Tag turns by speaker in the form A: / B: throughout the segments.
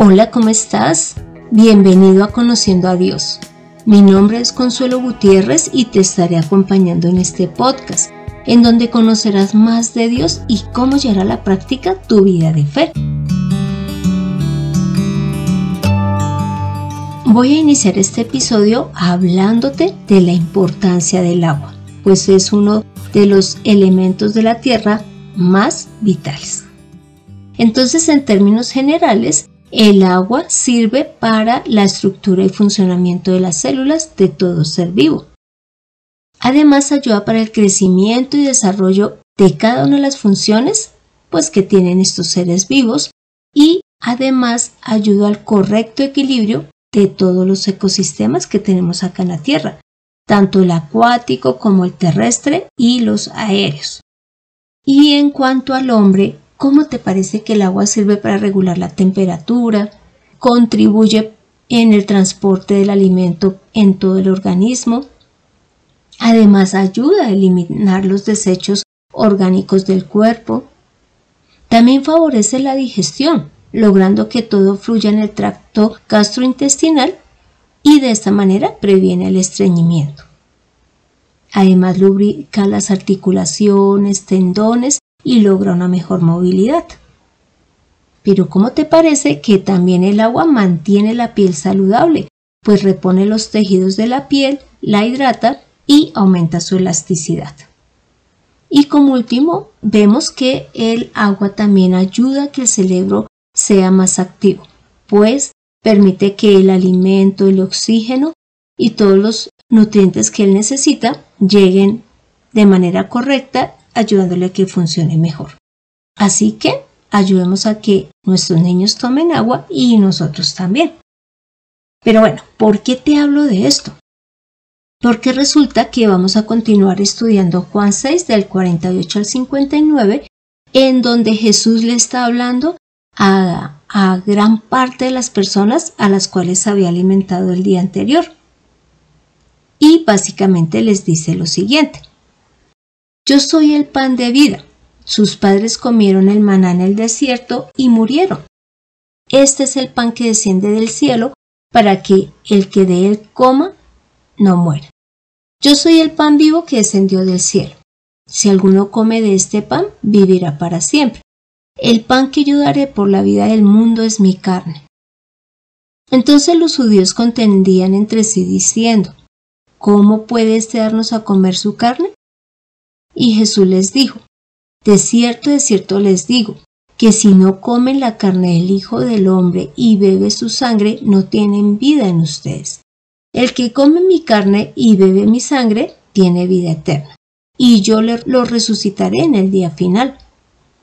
A: Hola, ¿cómo estás? Bienvenido a Conociendo a Dios. Mi nombre es Consuelo Gutiérrez y te estaré acompañando en este podcast, en donde conocerás más de Dios y cómo llevar a la práctica tu vida de fe. Voy a iniciar este episodio hablándote de la importancia del agua, pues es uno de los elementos de la tierra más vitales. Entonces, en términos generales, el agua sirve para la estructura y funcionamiento de las células de todo ser vivo. Además ayuda para el crecimiento y desarrollo de cada una de las funciones pues que tienen estos seres vivos y además ayuda al correcto equilibrio de todos los ecosistemas que tenemos acá en la Tierra, tanto el acuático como el terrestre y los aéreos. Y en cuanto al hombre, ¿Cómo te parece que el agua sirve para regular la temperatura? Contribuye en el transporte del alimento en todo el organismo. Además ayuda a eliminar los desechos orgánicos del cuerpo. También favorece la digestión, logrando que todo fluya en el tracto gastrointestinal y de esta manera previene el estreñimiento. Además lubrica las articulaciones, tendones y logra una mejor movilidad. Pero ¿cómo te parece que también el agua mantiene la piel saludable? Pues repone los tejidos de la piel, la hidrata y aumenta su elasticidad. Y como último, vemos que el agua también ayuda a que el cerebro sea más activo, pues permite que el alimento, el oxígeno y todos los nutrientes que él necesita lleguen de manera correcta ayudándole a que funcione mejor. Así que ayudemos a que nuestros niños tomen agua y nosotros también. Pero bueno, ¿por qué te hablo de esto? Porque resulta que vamos a continuar estudiando Juan 6 del 48 al 59, en donde Jesús le está hablando a, a gran parte de las personas a las cuales había alimentado el día anterior. Y básicamente les dice lo siguiente. Yo soy el pan de vida. Sus padres comieron el maná en el desierto y murieron. Este es el pan que desciende del cielo para que el que de él coma no muera. Yo soy el pan vivo que descendió del cielo. Si alguno come de este pan, vivirá para siempre. El pan que yo daré por la vida del mundo es mi carne. Entonces los judíos contendían entre sí diciendo, ¿Cómo puede este darnos a comer su carne? Y Jesús les dijo, De cierto, de cierto les digo, que si no comen la carne del Hijo del Hombre y bebe su sangre, no tienen vida en ustedes. El que come mi carne y bebe mi sangre, tiene vida eterna, y yo lo resucitaré en el día final,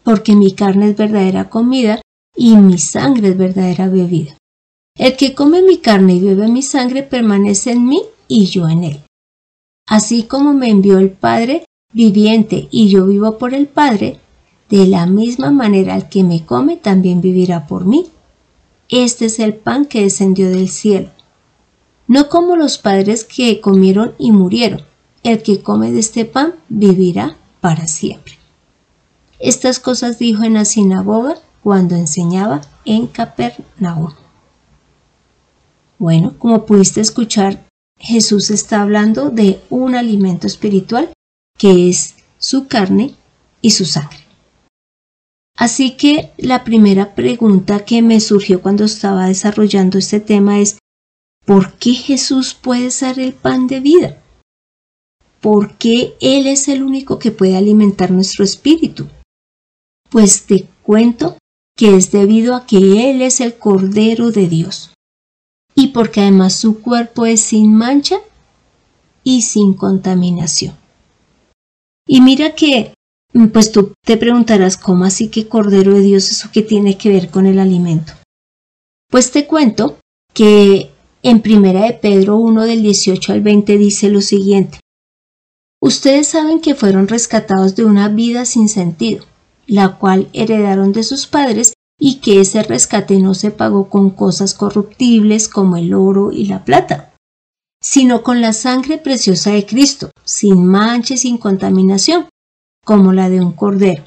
A: porque mi carne es verdadera comida y mi sangre es verdadera bebida. El que come mi carne y bebe mi sangre permanece en mí y yo en él. Así como me envió el Padre, viviente y yo vivo por el Padre, de la misma manera el que me come también vivirá por mí. Este es el pan que descendió del cielo. No como los padres que comieron y murieron. El que come de este pan vivirá para siempre. Estas cosas dijo en la sinagoga cuando enseñaba en Capernaum. Bueno, como pudiste escuchar, Jesús está hablando de un alimento espiritual que es su carne y su sangre. Así que la primera pregunta que me surgió cuando estaba desarrollando este tema es, ¿por qué Jesús puede ser el pan de vida? ¿Por qué Él es el único que puede alimentar nuestro espíritu? Pues te cuento que es debido a que Él es el Cordero de Dios y porque además su cuerpo es sin mancha y sin contaminación. Y mira que, mm, pues tú te preguntarás, ¿cómo así que Cordero de Dios eso que tiene que ver con el alimento? Pues te cuento que en Primera de Pedro 1 del 18 al 20 dice lo siguiente. Ustedes saben que fueron rescatados de una vida sin sentido, la cual heredaron de sus padres y que ese rescate no se pagó con cosas corruptibles como el oro y la plata, sino con la sangre preciosa de Cristo, sin mancha y sin contaminación, como la de un cordero,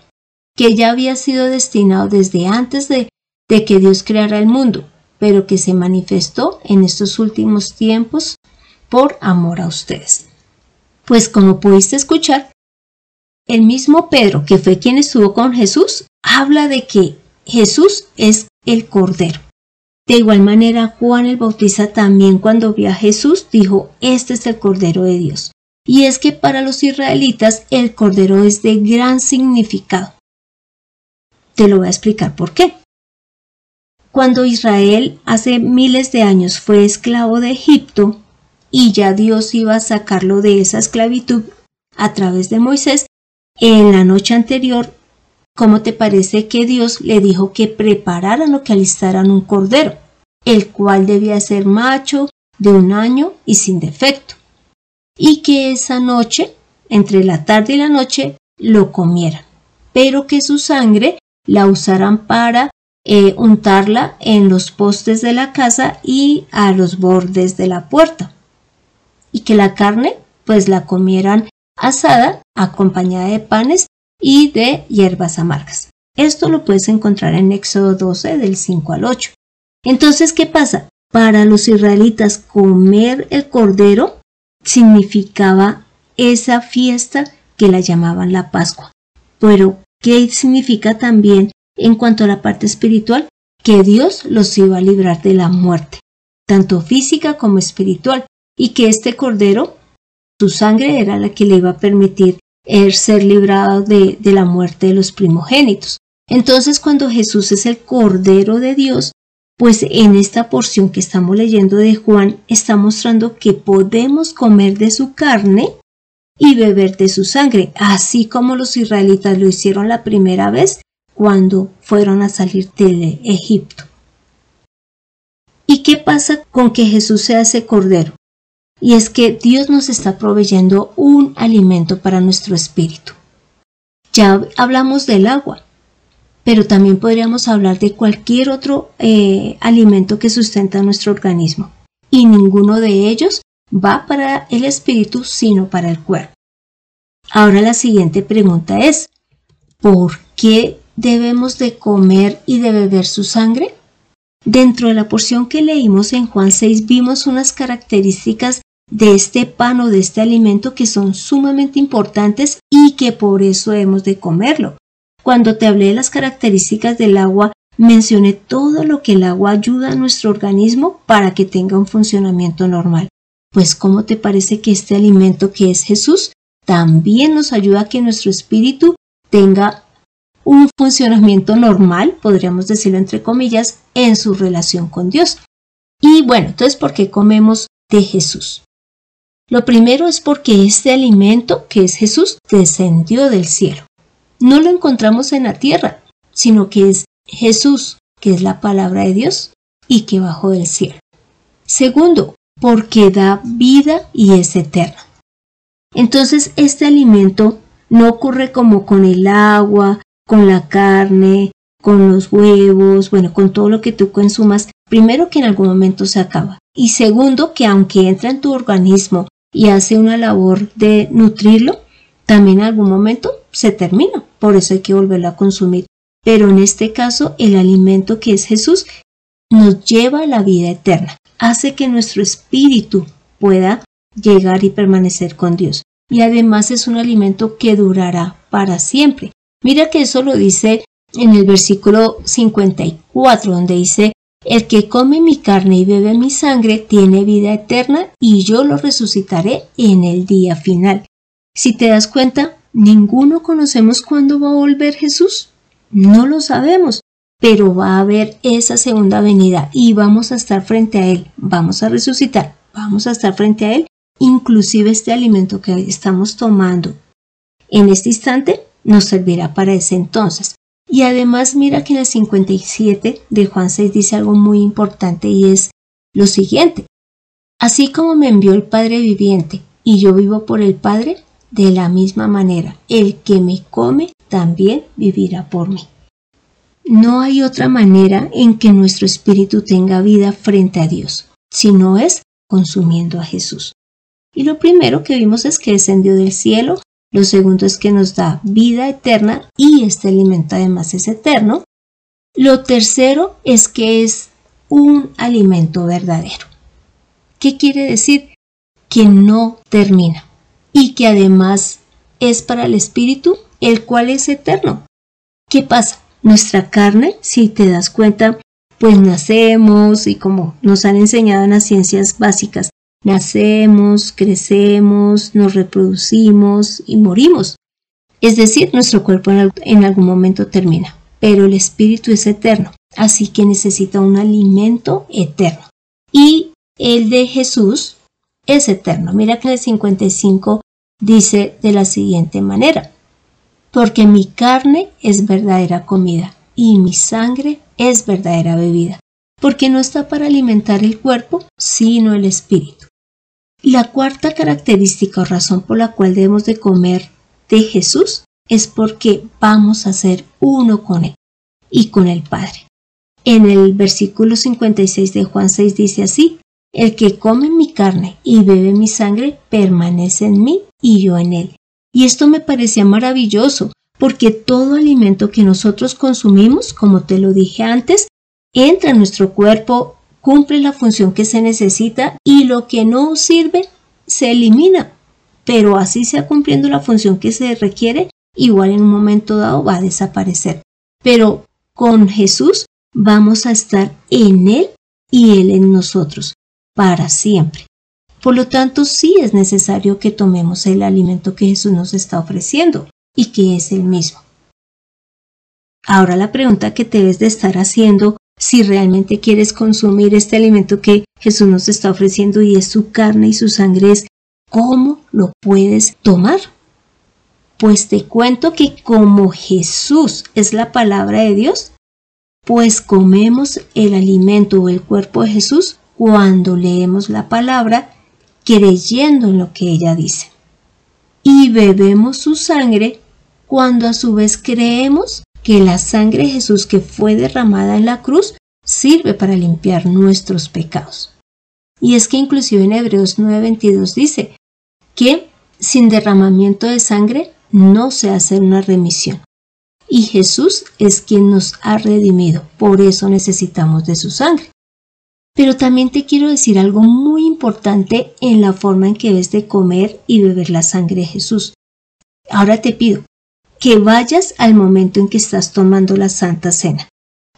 A: que ya había sido destinado desde antes de, de que Dios creara el mundo, pero que se manifestó en estos últimos tiempos por amor a ustedes. Pues como pudiste escuchar, el mismo Pedro, que fue quien estuvo con Jesús, habla de que Jesús es el Cordero. De igual manera, Juan el Bautista también cuando vio a Jesús dijo, este es el Cordero de Dios. Y es que para los israelitas el Cordero es de gran significado. Te lo voy a explicar por qué. Cuando Israel hace miles de años fue esclavo de Egipto y ya Dios iba a sacarlo de esa esclavitud a través de Moisés, en la noche anterior, ¿cómo te parece que Dios le dijo que prepararan o que alistaran un cordero, el cual debía ser macho, de un año y sin defecto? Y que esa noche, entre la tarde y la noche, lo comieran, pero que su sangre la usaran para eh, untarla en los postes de la casa y a los bordes de la puerta. Y que la carne, pues la comieran asada, acompañada de panes y de hierbas amargas. Esto lo puedes encontrar en Éxodo 12 del 5 al 8. Entonces, ¿qué pasa? Para los israelitas comer el cordero significaba esa fiesta que la llamaban la Pascua. Pero, ¿qué significa también en cuanto a la parte espiritual? Que Dios los iba a librar de la muerte, tanto física como espiritual, y que este cordero su sangre era la que le iba a permitir er, ser librado de, de la muerte de los primogénitos. Entonces, cuando Jesús es el Cordero de Dios, pues en esta porción que estamos leyendo de Juan está mostrando que podemos comer de su carne y beber de su sangre, así como los israelitas lo hicieron la primera vez cuando fueron a salir de Egipto. ¿Y qué pasa con que Jesús sea ese cordero? Y es que Dios nos está proveyendo un alimento para nuestro espíritu. Ya hablamos del agua, pero también podríamos hablar de cualquier otro eh, alimento que sustenta nuestro organismo, y ninguno de ellos va para el espíritu, sino para el cuerpo. Ahora la siguiente pregunta es, ¿por qué debemos de comer y de beber su sangre? Dentro de la porción que leímos en Juan 6 vimos unas características de este pan o de este alimento que son sumamente importantes y que por eso hemos de comerlo. Cuando te hablé de las características del agua, mencioné todo lo que el agua ayuda a nuestro organismo para que tenga un funcionamiento normal. Pues ¿cómo te parece que este alimento que es Jesús también nos ayuda a que nuestro espíritu tenga un funcionamiento normal, podríamos decirlo entre comillas, en su relación con Dios? Y bueno, entonces, ¿por qué comemos de Jesús? Lo primero es porque este alimento, que es Jesús, descendió del cielo. No lo encontramos en la tierra, sino que es Jesús, que es la palabra de Dios, y que bajó del cielo. Segundo, porque da vida y es eterna. Entonces, este alimento no ocurre como con el agua, con la carne, con los huevos, bueno, con todo lo que tú consumas, primero que en algún momento se acaba. Y segundo, que aunque entra en tu organismo y hace una labor de nutrirlo, también en algún momento se termina. Por eso hay que volverlo a consumir. Pero en este caso, el alimento que es Jesús nos lleva a la vida eterna. Hace que nuestro espíritu pueda llegar y permanecer con Dios. Y además es un alimento que durará para siempre. Mira que eso lo dice en el versículo 54, donde dice, el que come mi carne y bebe mi sangre tiene vida eterna y yo lo resucitaré en el día final. Si te das cuenta, ninguno conocemos cuándo va a volver Jesús. No lo sabemos, pero va a haber esa segunda venida y vamos a estar frente a Él, vamos a resucitar, vamos a estar frente a Él, inclusive este alimento que estamos tomando en este instante nos servirá para ese entonces. Y además mira que en el 57 de Juan 6 dice algo muy importante y es lo siguiente. Así como me envió el Padre viviente y yo vivo por el Padre, de la misma manera, el que me come también vivirá por mí. No hay otra manera en que nuestro espíritu tenga vida frente a Dios, si no es consumiendo a Jesús. Y lo primero que vimos es que descendió del cielo lo segundo es que nos da vida eterna y este alimento además es eterno. Lo tercero es que es un alimento verdadero. ¿Qué quiere decir? Que no termina y que además es para el espíritu, el cual es eterno. ¿Qué pasa? Nuestra carne, si te das cuenta, pues nacemos y como nos han enseñado en las ciencias básicas, nacemos, crecemos, nos reproducimos y morimos. Es decir, nuestro cuerpo en algún momento termina, pero el espíritu es eterno, así que necesita un alimento eterno. Y el de Jesús es eterno. Mira que el 55 dice de la siguiente manera, porque mi carne es verdadera comida y mi sangre es verdadera bebida, porque no está para alimentar el cuerpo, sino el espíritu. La cuarta característica o razón por la cual debemos de comer de Jesús es porque vamos a ser uno con Él y con el Padre. En el versículo 56 de Juan 6 dice así, el que come mi carne y bebe mi sangre permanece en mí y yo en él. Y esto me parecía maravilloso, porque todo alimento que nosotros consumimos, como te lo dije antes, entra en nuestro cuerpo, cumple la función que se necesita y lo que no sirve se elimina. Pero así sea cumpliendo la función que se requiere, igual en un momento dado va a desaparecer. Pero con Jesús vamos a estar en Él y Él en nosotros para siempre. Por lo tanto, sí es necesario que tomemos el alimento que Jesús nos está ofreciendo y que es el mismo. Ahora la pregunta que debes de estar haciendo si realmente quieres consumir este alimento que Jesús nos está ofreciendo y es su carne y su sangre es ¿cómo lo puedes tomar? Pues te cuento que como Jesús es la palabra de Dios, pues comemos el alimento o el cuerpo de Jesús cuando leemos la palabra creyendo en lo que ella dice. Y bebemos su sangre cuando a su vez creemos que la sangre de Jesús que fue derramada en la cruz sirve para limpiar nuestros pecados. Y es que inclusive en Hebreos 9:22 dice que sin derramamiento de sangre no se hace una remisión. Y Jesús es quien nos ha redimido, por eso necesitamos de su sangre. Pero también te quiero decir algo muy importante en la forma en que debes de comer y beber la sangre de Jesús. Ahora te pido que vayas al momento en que estás tomando la Santa Cena.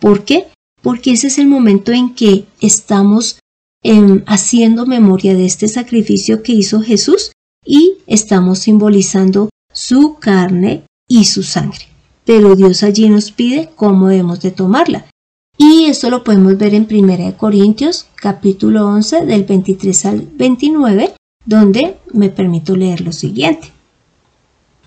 A: ¿Por qué? Porque ese es el momento en que estamos em, haciendo memoria de este sacrificio que hizo Jesús y estamos simbolizando su carne y su sangre. Pero Dios allí nos pide cómo debemos de tomarla. Y esto lo podemos ver en 1 Corintios capítulo 11 del 23 al 29, donde me permito leer lo siguiente.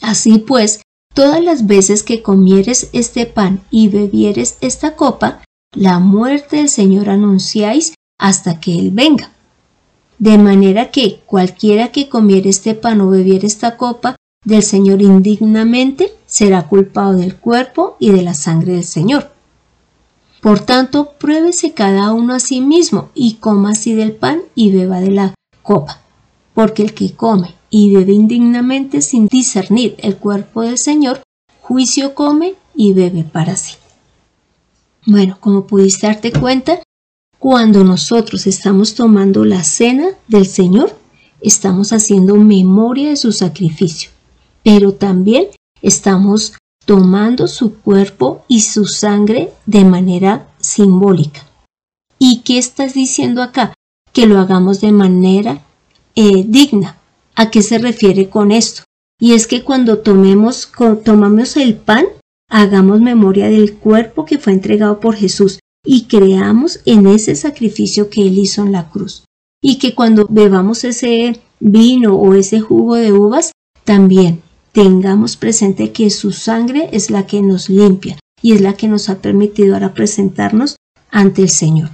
A: Así pues, todas las veces que comieres este pan y bebieres esta copa, la muerte del Señor anunciáis hasta que Él venga. De manera que cualquiera que comiere este pan o bebiere esta copa del Señor indignamente será culpado del cuerpo y de la sangre del Señor. Por tanto, pruébese cada uno a sí mismo y coma así del pan y beba de la copa. Porque el que come y bebe indignamente sin discernir el cuerpo del Señor, juicio come y bebe para sí. Bueno, como pudiste darte cuenta, cuando nosotros estamos tomando la cena del Señor, estamos haciendo memoria de su sacrificio, pero también estamos tomando su cuerpo y su sangre de manera simbólica. ¿Y qué estás diciendo acá? Que lo hagamos de manera eh, digna. ¿A qué se refiere con esto? Y es que cuando tomemos, tomamos el pan, hagamos memoria del cuerpo que fue entregado por Jesús y creamos en ese sacrificio que Él hizo en la cruz. Y que cuando bebamos ese vino o ese jugo de uvas, también tengamos presente que su sangre es la que nos limpia y es la que nos ha permitido ahora presentarnos ante el Señor.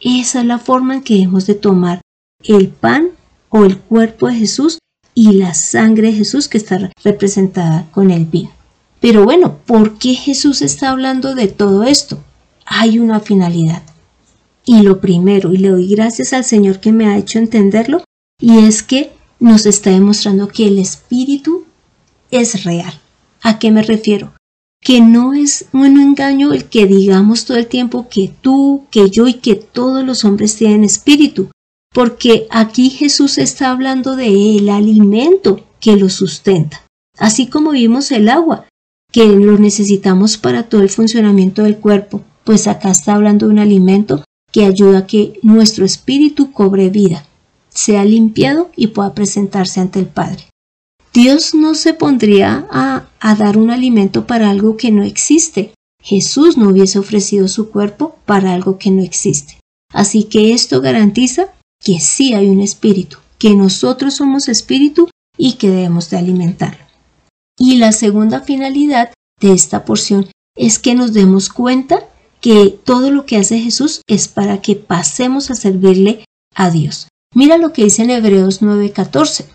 A: Esa es la forma en que hemos de tomar el pan o el cuerpo de Jesús y la sangre de Jesús que está representada con el vino. Pero bueno, ¿por qué Jesús está hablando de todo esto? Hay una finalidad. Y lo primero, y le doy gracias al Señor que me ha hecho entenderlo, y es que nos está demostrando que el Espíritu es real. ¿A qué me refiero? Que no es un engaño el que digamos todo el tiempo que tú, que yo y que todos los hombres tienen espíritu, porque aquí Jesús está hablando de el alimento que lo sustenta, así como vimos el agua, que lo necesitamos para todo el funcionamiento del cuerpo, pues acá está hablando de un alimento que ayuda a que nuestro espíritu cobre vida, sea limpiado y pueda presentarse ante el Padre. Dios no se pondría a, a, dar un alimento para algo que no existe. Jesús no hubiese ofrecido su cuerpo para algo que no existe. Así que esto garantiza que sí hay un espíritu, que nosotros somos espíritu y que debemos de alimentarlo. Y la segunda finalidad de esta porción es que nos demos cuenta que todo lo que hace Jesús es para que pasemos a servirle a Dios. Mira lo que dice en Hebreos 9:14.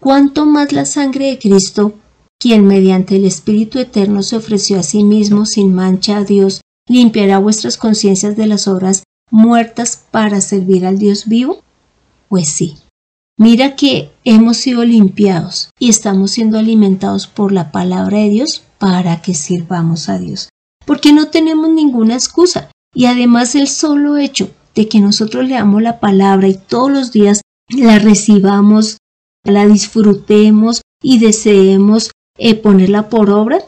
A: Cuanto más la sangre de Cristo, quien mediante el Espíritu Eterno se ofreció a sí mismo sin mancha a Dios, limpiará vuestras conciencias de las obras muertas para servir al Dios vivo? Pues sí. Mira que hemos sido limpiados y estamos siendo alimentados por la palabra de Dios para que sirvamos a Dios. Porque no tenemos ninguna excusa. Y además el solo hecho de que nosotros leamos la palabra y todos los días la recibamos, la disfrutemos y deseemos eh, ponerla por obra,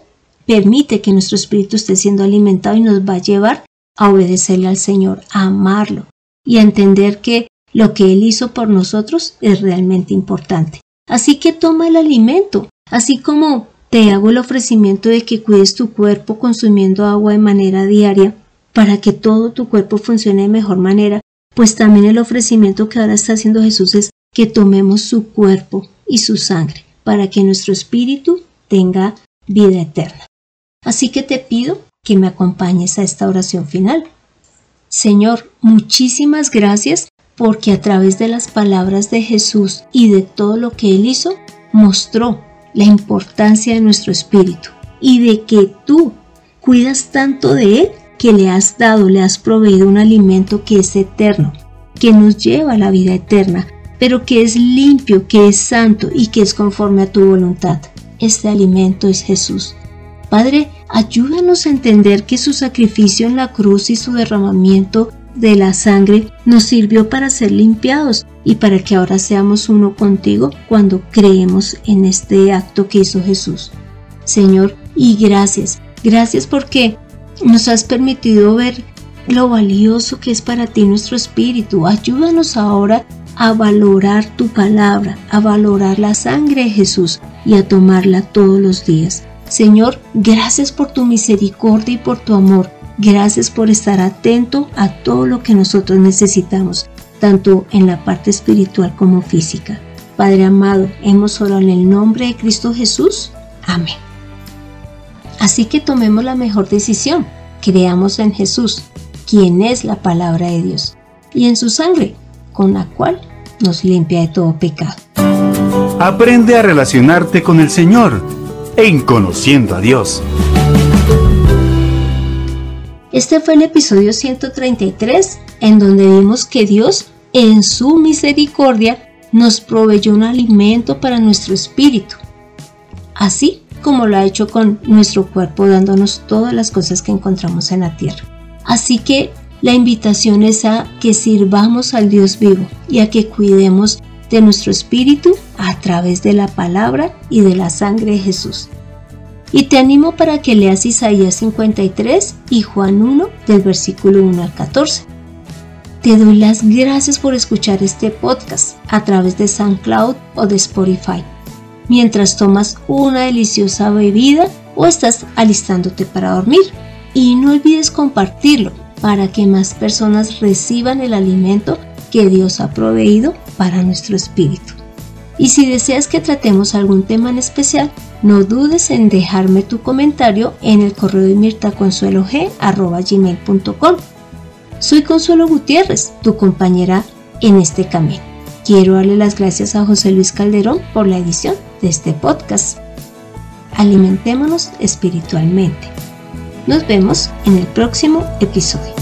A: permite que nuestro espíritu esté siendo alimentado y nos va a llevar a obedecerle al Señor, a amarlo y a entender que lo que Él hizo por nosotros es realmente importante. Así que toma el alimento, así como te hago el ofrecimiento de que cuides tu cuerpo consumiendo agua de manera diaria para que todo tu cuerpo funcione de mejor manera, pues también el ofrecimiento que ahora está haciendo Jesús es que tomemos su cuerpo y su sangre para que nuestro espíritu tenga vida eterna. Así que te pido que me acompañes a esta oración final. Señor, muchísimas gracias porque a través de las palabras de Jesús y de todo lo que Él hizo, mostró la importancia de nuestro espíritu y de que tú cuidas tanto de Él que le has dado, le has proveído un alimento que es eterno, que nos lleva a la vida eterna, pero que es limpio, que es santo y que es conforme a tu voluntad. Este alimento es Jesús. Padre, ayúdanos a entender que su sacrificio en la cruz y su derramamiento de la sangre nos sirvió para ser limpiados y para que ahora seamos uno contigo cuando creemos en este acto que hizo Jesús. Señor, y gracias, gracias porque nos has permitido ver lo valioso que es para ti nuestro espíritu. Ayúdanos ahora a valorar tu palabra, a valorar la sangre de Jesús y a tomarla todos los días. Señor, gracias por tu misericordia y por tu amor. Gracias por estar atento a todo lo que nosotros necesitamos, tanto en la parte espiritual como física. Padre amado, hemos orado en el nombre de Cristo Jesús. Amén. Así que tomemos la mejor decisión. Creamos en Jesús, quien es la palabra de Dios, y en su sangre, con la cual nos limpia de todo pecado.
B: Aprende a relacionarte con el Señor en Conociendo a Dios.
A: Este fue el episodio 133 en donde vimos que Dios en su misericordia nos proveyó un alimento para nuestro espíritu, así como lo ha hecho con nuestro cuerpo dándonos todas las cosas que encontramos en la tierra. Así que la invitación es a que sirvamos al Dios vivo y a que cuidemos de nuestro espíritu a través de la palabra y de la sangre de Jesús. Y te animo para que leas Isaías 53 y Juan 1 del versículo 1 al 14. Te doy las gracias por escuchar este podcast a través de SoundCloud o de Spotify, mientras tomas una deliciosa bebida o estás alistándote para dormir. Y no olvides compartirlo para que más personas reciban el alimento que Dios ha proveído para nuestro espíritu. Y si deseas que tratemos algún tema en especial, no dudes en dejarme tu comentario en el correo de mirtaconsuelog.com. Soy Consuelo Gutiérrez, tu compañera en este camino. Quiero darle las gracias a José Luis Calderón por la edición de este podcast. Alimentémonos espiritualmente. Nos vemos en el próximo episodio.